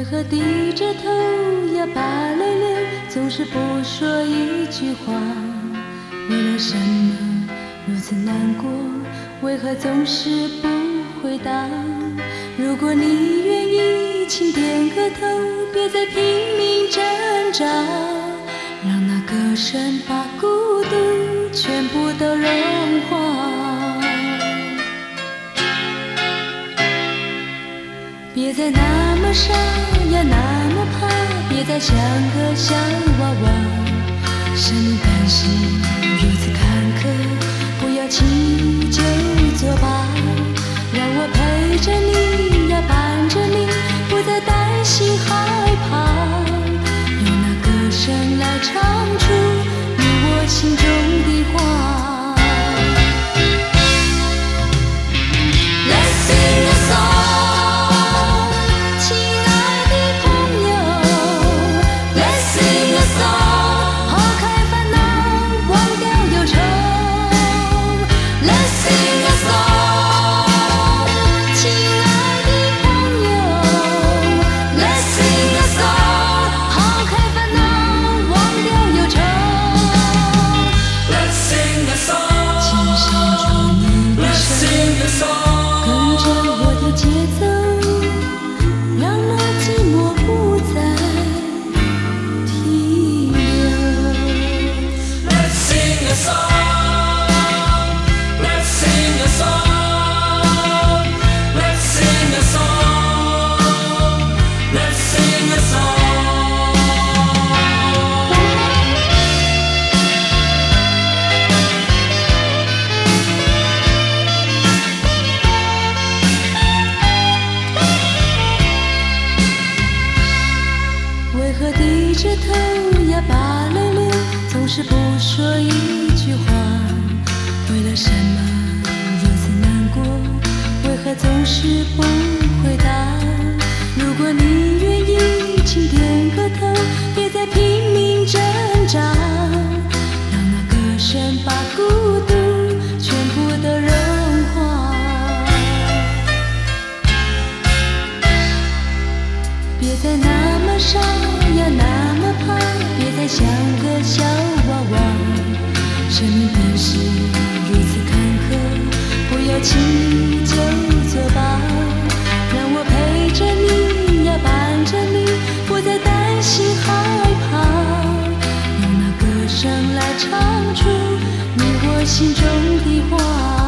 为何低着头呀把泪流总是不说一句话为了什么如此难过为何总是不回答？如果你愿意请点个头别再拼命挣扎让那歌声伴别再那么傻呀，那么怕，别再像个小娃娃，向你担心。是不说一句话，为了什么如此难过，为何总是不回答？声来唱出你我心中的话。